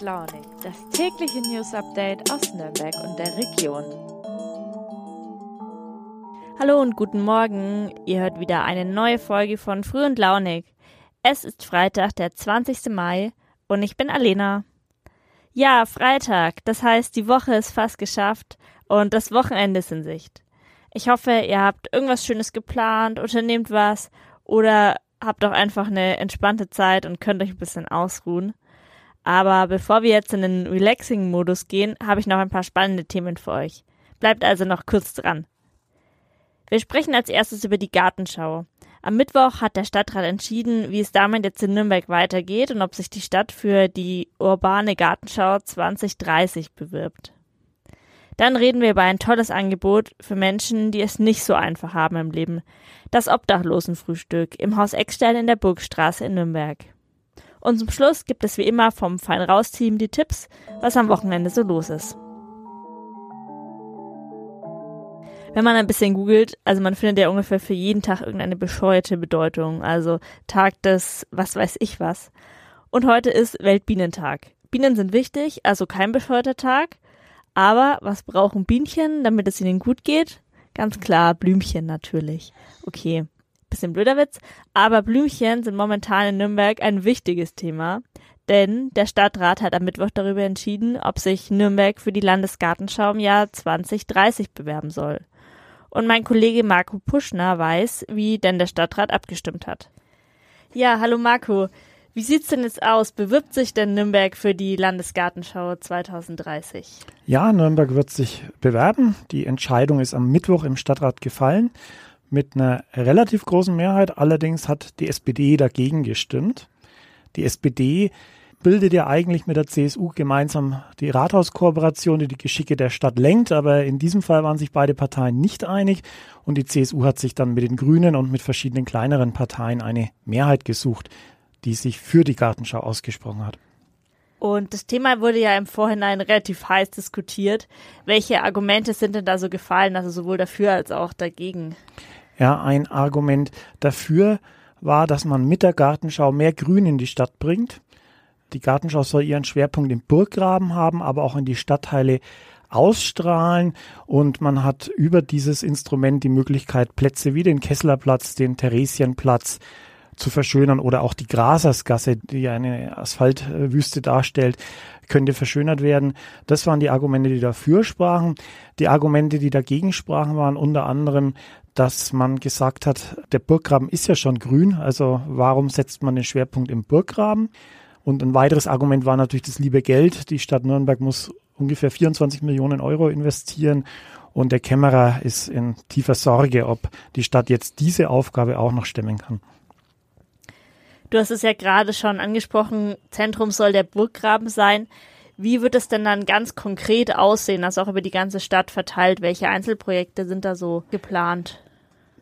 Launig, das tägliche News Update aus Nürnberg und der Region. Hallo und guten Morgen. Ihr hört wieder eine neue Folge von Früh und Launig. Es ist Freitag, der 20. Mai und ich bin Alena. Ja, Freitag, das heißt, die Woche ist fast geschafft und das Wochenende ist in Sicht. Ich hoffe, ihr habt irgendwas Schönes geplant, unternehmt was oder habt auch einfach eine entspannte Zeit und könnt euch ein bisschen ausruhen. Aber bevor wir jetzt in den Relaxing-Modus gehen, habe ich noch ein paar spannende Themen für euch. Bleibt also noch kurz dran. Wir sprechen als erstes über die Gartenschau. Am Mittwoch hat der Stadtrat entschieden, wie es damit jetzt in Nürnberg weitergeht und ob sich die Stadt für die urbane Gartenschau 2030 bewirbt. Dann reden wir über ein tolles Angebot für Menschen, die es nicht so einfach haben im Leben. Das Obdachlosenfrühstück im Haus Eckstein in der Burgstraße in Nürnberg. Und zum Schluss gibt es wie immer vom Fein Raus Team die Tipps, was am Wochenende so los ist. Wenn man ein bisschen googelt, also man findet ja ungefähr für jeden Tag irgendeine bescheuerte Bedeutung, also Tag des was weiß ich was. Und heute ist Weltbienentag. Bienen sind wichtig, also kein bescheuerter Tag. Aber was brauchen Bienchen, damit es ihnen gut geht? Ganz klar, Blümchen natürlich. Okay, bisschen blöder Witz, aber Blümchen sind momentan in Nürnberg ein wichtiges Thema, denn der Stadtrat hat am Mittwoch darüber entschieden, ob sich Nürnberg für die Landesgartenschau im Jahr 2030 bewerben soll. Und mein Kollege Marco Puschner weiß, wie denn der Stadtrat abgestimmt hat. Ja, hallo Marco. Wie sieht's denn jetzt aus? Bewirbt sich denn Nürnberg für die Landesgartenschau 2030? Ja, Nürnberg wird sich bewerben. Die Entscheidung ist am Mittwoch im Stadtrat gefallen mit einer relativ großen Mehrheit. Allerdings hat die SPD dagegen gestimmt. Die SPD bildet ja eigentlich mit der CSU gemeinsam die Rathauskooperation, die die Geschicke der Stadt lenkt. Aber in diesem Fall waren sich beide Parteien nicht einig und die CSU hat sich dann mit den Grünen und mit verschiedenen kleineren Parteien eine Mehrheit gesucht die sich für die Gartenschau ausgesprochen hat. Und das Thema wurde ja im Vorhinein relativ heiß diskutiert. Welche Argumente sind denn da so gefallen, also sowohl dafür als auch dagegen? Ja, ein Argument dafür war, dass man mit der Gartenschau mehr Grün in die Stadt bringt. Die Gartenschau soll ihren Schwerpunkt im Burggraben haben, aber auch in die Stadtteile ausstrahlen und man hat über dieses Instrument die Möglichkeit, Plätze wie den Kesslerplatz, den Theresienplatz, zu verschönern oder auch die Grasersgasse, die eine Asphaltwüste darstellt, könnte verschönert werden. Das waren die Argumente, die dafür sprachen. Die Argumente, die dagegen sprachen, waren unter anderem, dass man gesagt hat, der Burggraben ist ja schon grün, also warum setzt man den Schwerpunkt im Burggraben? Und ein weiteres Argument war natürlich das liebe Geld. Die Stadt Nürnberg muss ungefähr 24 Millionen Euro investieren und der Kämmerer ist in tiefer Sorge, ob die Stadt jetzt diese Aufgabe auch noch stemmen kann. Du hast es ja gerade schon angesprochen, Zentrum soll der Burggraben sein. Wie wird es denn dann ganz konkret aussehen, also auch über die ganze Stadt verteilt? Welche Einzelprojekte sind da so geplant?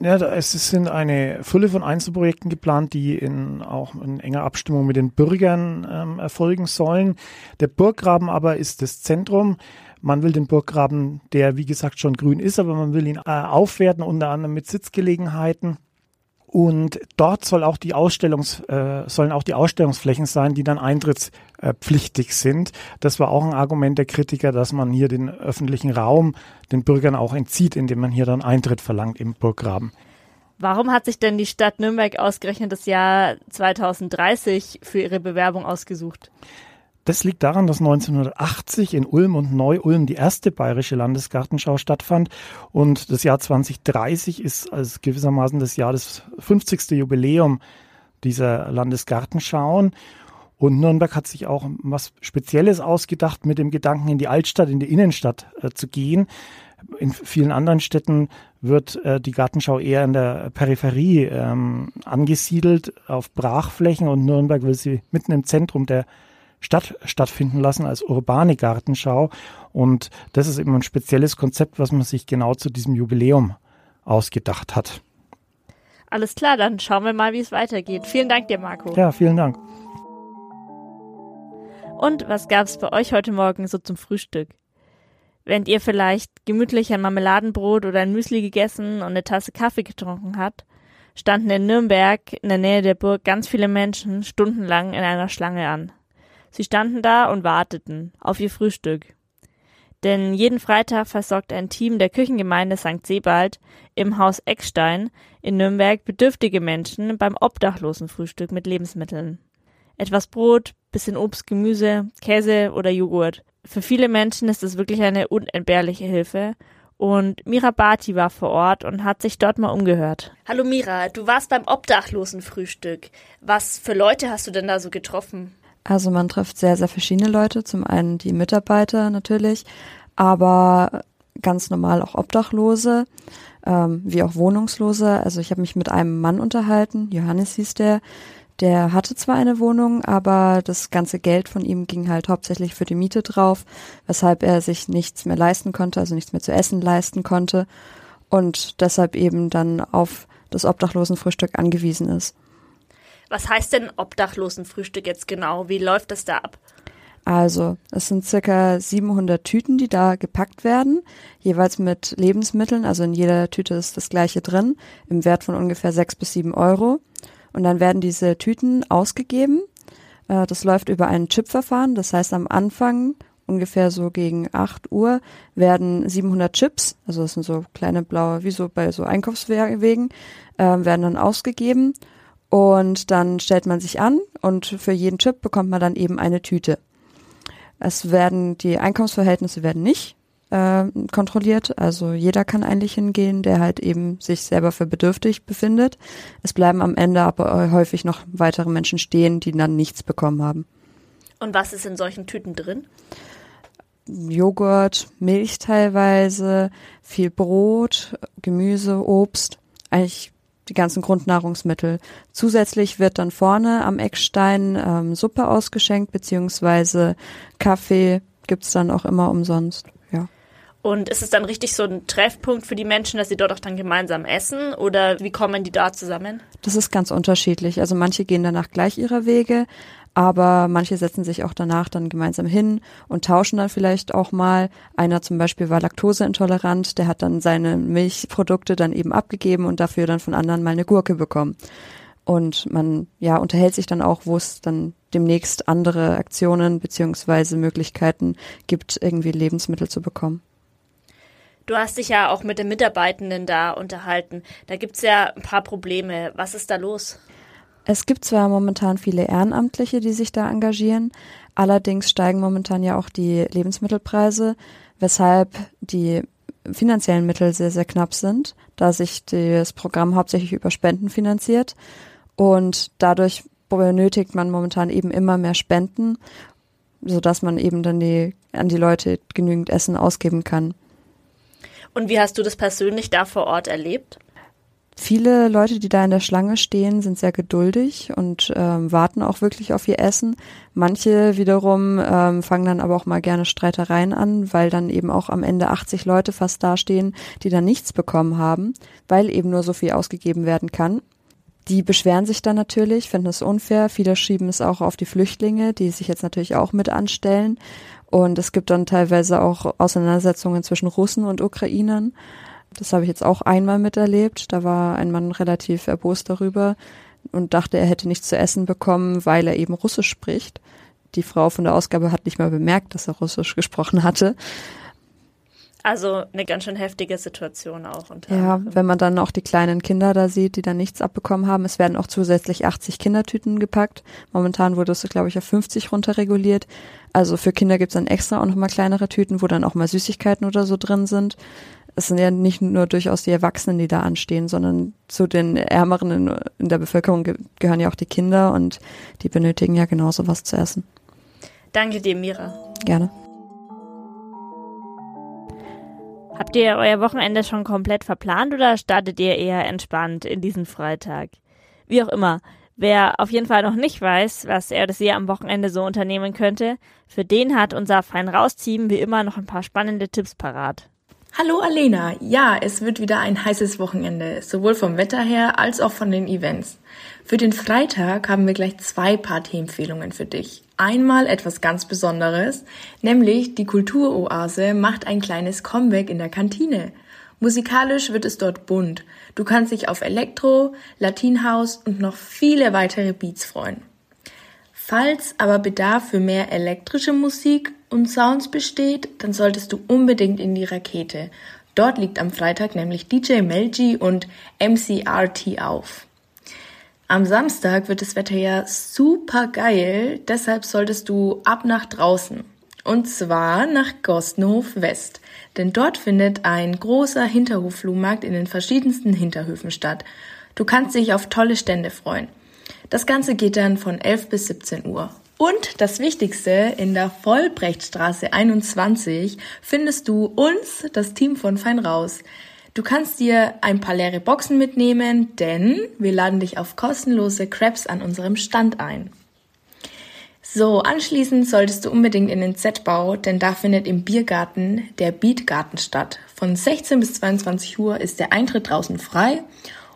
Ja, es sind eine Fülle von Einzelprojekten geplant, die in, auch in enger Abstimmung mit den Bürgern ähm, erfolgen sollen. Der Burggraben aber ist das Zentrum. Man will den Burggraben, der wie gesagt schon grün ist, aber man will ihn äh, aufwerten, unter anderem mit Sitzgelegenheiten. Und dort soll auch die Ausstellungs, äh, sollen auch die Ausstellungsflächen sein, die dann eintrittspflichtig sind. Das war auch ein Argument der Kritiker, dass man hier den öffentlichen Raum den Bürgern auch entzieht, indem man hier dann Eintritt verlangt im Burggraben. Warum hat sich denn die Stadt Nürnberg ausgerechnet das Jahr 2030 für ihre Bewerbung ausgesucht? Das liegt daran, dass 1980 in Ulm und Neu-Ulm die erste bayerische Landesgartenschau stattfand und das Jahr 2030 ist als gewissermaßen das Jahr des 50. Jubiläum dieser Landesgartenschauen. Und Nürnberg hat sich auch was Spezielles ausgedacht, mit dem Gedanken, in die Altstadt, in die Innenstadt äh, zu gehen. In vielen anderen Städten wird äh, die Gartenschau eher in der Peripherie ähm, angesiedelt, auf Brachflächen und Nürnberg will sie mitten im Zentrum der Stadt stattfinden lassen als urbane Gartenschau. Und das ist eben ein spezielles Konzept, was man sich genau zu diesem Jubiläum ausgedacht hat. Alles klar, dann schauen wir mal, wie es weitergeht. Vielen Dank dir, Marco. Ja, vielen Dank. Und was gab es bei euch heute Morgen so zum Frühstück? Während ihr vielleicht gemütlich ein Marmeladenbrot oder ein Müsli gegessen und eine Tasse Kaffee getrunken habt, standen in Nürnberg in der Nähe der Burg ganz viele Menschen stundenlang in einer Schlange an. Sie standen da und warteten auf ihr Frühstück. Denn jeden Freitag versorgt ein Team der Küchengemeinde St. Sebald im Haus Eckstein in Nürnberg bedürftige Menschen beim Obdachlosenfrühstück mit Lebensmitteln. Etwas Brot, bisschen Obst, Gemüse, Käse oder Joghurt. Für viele Menschen ist es wirklich eine unentbehrliche Hilfe. Und Mira Bati war vor Ort und hat sich dort mal umgehört. Hallo Mira, du warst beim Obdachlosenfrühstück. Was für Leute hast du denn da so getroffen? Also man trifft sehr, sehr verschiedene Leute. Zum einen die Mitarbeiter natürlich, aber ganz normal auch Obdachlose, ähm, wie auch Wohnungslose. Also ich habe mich mit einem Mann unterhalten, Johannes hieß der. Der hatte zwar eine Wohnung, aber das ganze Geld von ihm ging halt hauptsächlich für die Miete drauf, weshalb er sich nichts mehr leisten konnte, also nichts mehr zu essen leisten konnte und deshalb eben dann auf das Obdachlosenfrühstück angewiesen ist. Was heißt denn Obdachlosenfrühstück jetzt genau? Wie läuft das da ab? Also, es sind circa 700 Tüten, die da gepackt werden, jeweils mit Lebensmitteln. Also in jeder Tüte ist das gleiche drin, im Wert von ungefähr sechs bis sieben Euro. Und dann werden diese Tüten ausgegeben. Äh, das läuft über ein Chipverfahren. Das heißt, am Anfang ungefähr so gegen 8 Uhr werden 700 Chips, also das sind so kleine blaue, wie so bei so Einkaufswegen, äh, werden dann ausgegeben und dann stellt man sich an und für jeden Chip bekommt man dann eben eine Tüte. Es werden die Einkommensverhältnisse werden nicht äh, kontrolliert, also jeder kann eigentlich hingehen, der halt eben sich selber für bedürftig befindet. Es bleiben am Ende aber häufig noch weitere Menschen stehen, die dann nichts bekommen haben. Und was ist in solchen Tüten drin? Joghurt, Milch teilweise, viel Brot, Gemüse, Obst. Eigentlich die ganzen Grundnahrungsmittel. Zusätzlich wird dann vorne am Eckstein ähm, Suppe ausgeschenkt, beziehungsweise Kaffee gibt's dann auch immer umsonst. Ja. Und ist es dann richtig so ein Treffpunkt für die Menschen, dass sie dort auch dann gemeinsam essen oder wie kommen die da zusammen? Das ist ganz unterschiedlich. Also manche gehen danach gleich ihrer Wege, aber manche setzen sich auch danach dann gemeinsam hin und tauschen dann vielleicht auch mal. Einer zum Beispiel war laktoseintolerant, der hat dann seine Milchprodukte dann eben abgegeben und dafür dann von anderen mal eine Gurke bekommen. Und man ja unterhält sich dann auch, wo es dann demnächst andere Aktionen beziehungsweise Möglichkeiten gibt, irgendwie Lebensmittel zu bekommen. Du hast dich ja auch mit den Mitarbeitenden da unterhalten. Da gibt's ja ein paar Probleme. Was ist da los? Es gibt zwar momentan viele Ehrenamtliche, die sich da engagieren, allerdings steigen momentan ja auch die Lebensmittelpreise, weshalb die finanziellen Mittel sehr, sehr knapp sind, da sich das Programm hauptsächlich über Spenden finanziert und dadurch benötigt man momentan eben immer mehr Spenden, sodass man eben dann die, an die Leute genügend Essen ausgeben kann. Und wie hast du das persönlich da vor Ort erlebt? Viele Leute, die da in der Schlange stehen, sind sehr geduldig und ähm, warten auch wirklich auf ihr Essen. Manche wiederum ähm, fangen dann aber auch mal gerne Streitereien an, weil dann eben auch am Ende 80 Leute fast dastehen, die dann nichts bekommen haben, weil eben nur so viel ausgegeben werden kann. Die beschweren sich dann natürlich, finden es unfair. Viele schieben es auch auf die Flüchtlinge, die sich jetzt natürlich auch mit anstellen. Und es gibt dann teilweise auch Auseinandersetzungen zwischen Russen und Ukrainern. Das habe ich jetzt auch einmal miterlebt. Da war ein Mann relativ erbost darüber und dachte, er hätte nichts zu essen bekommen, weil er eben Russisch spricht. Die Frau von der Ausgabe hat nicht mal bemerkt, dass er Russisch gesprochen hatte. Also eine ganz schön heftige Situation auch. ja, wenn man dann auch die kleinen Kinder da sieht, die dann nichts abbekommen haben. Es werden auch zusätzlich 80 Kindertüten gepackt. Momentan wurde es, glaube ich, auf 50 runterreguliert. Also für Kinder gibt es dann extra auch nochmal kleinere Tüten, wo dann auch mal Süßigkeiten oder so drin sind es sind ja nicht nur durchaus die Erwachsenen, die da anstehen, sondern zu den Ärmeren in, in der Bevölkerung ge gehören ja auch die Kinder und die benötigen ja genauso was zu essen. Danke dir, Mira. Gerne. Habt ihr euer Wochenende schon komplett verplant oder startet ihr eher entspannt in diesen Freitag? Wie auch immer, wer auf jeden Fall noch nicht weiß, was er das hier am Wochenende so unternehmen könnte, für den hat unser Fein Rausteam wie immer noch ein paar spannende Tipps parat. Hallo Alena, ja, es wird wieder ein heißes Wochenende, sowohl vom Wetter her als auch von den Events. Für den Freitag haben wir gleich zwei Partyempfehlungen für dich. Einmal etwas ganz Besonderes, nämlich die Kulturoase macht ein kleines Comeback in der Kantine. Musikalisch wird es dort bunt. Du kannst dich auf Elektro, Latinhaus und noch viele weitere Beats freuen. Falls aber Bedarf für mehr elektrische Musik und Sounds besteht, dann solltest du unbedingt in die Rakete. Dort liegt am Freitag nämlich DJ Melji und MCRT auf. Am Samstag wird das Wetter ja super geil, deshalb solltest du ab nach draußen. Und zwar nach Gostenhof West. Denn dort findet ein großer Hinterhofflohmarkt in den verschiedensten Hinterhöfen statt. Du kannst dich auf tolle Stände freuen. Das Ganze geht dann von 11 bis 17 Uhr. Und das Wichtigste, in der Vollbrechtstraße 21 findest du uns, das Team von Fein Raus. Du kannst dir ein paar leere Boxen mitnehmen, denn wir laden dich auf kostenlose Crabs an unserem Stand ein. So, anschließend solltest du unbedingt in den Z-Bau, denn da findet im Biergarten der Beatgarten statt. Von 16 bis 22 Uhr ist der Eintritt draußen frei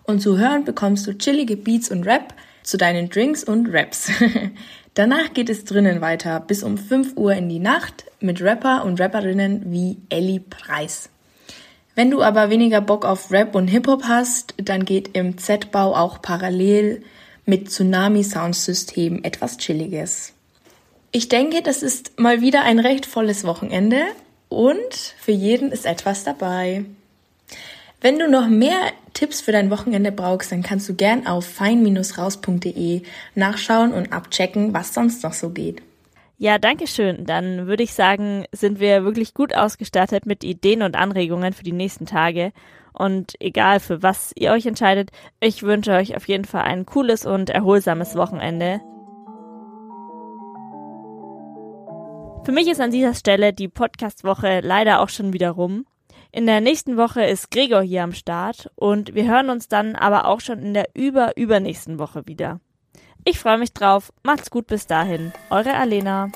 und zu hören bekommst du chillige Beats und Rap zu deinen Drinks und Raps. Danach geht es drinnen weiter bis um 5 Uhr in die Nacht mit Rapper und Rapperinnen wie Ellie Preis. Wenn du aber weniger Bock auf Rap und Hip-Hop hast, dann geht im Z-Bau auch parallel mit Tsunami Soundsystem etwas Chilliges. Ich denke, das ist mal wieder ein recht volles Wochenende und für jeden ist etwas dabei. Wenn du noch mehr Tipps für dein Wochenende brauchst, dann kannst du gern auf fein-raus.de nachschauen und abchecken, was sonst noch so geht. Ja, danke schön. Dann würde ich sagen, sind wir wirklich gut ausgestattet mit Ideen und Anregungen für die nächsten Tage. Und egal für was ihr euch entscheidet, ich wünsche euch auf jeden Fall ein cooles und erholsames Wochenende. Für mich ist an dieser Stelle die Podcast-Woche leider auch schon wieder rum. In der nächsten Woche ist Gregor hier am Start und wir hören uns dann aber auch schon in der über-übernächsten Woche wieder. Ich freue mich drauf. Macht's gut bis dahin. Eure Alena.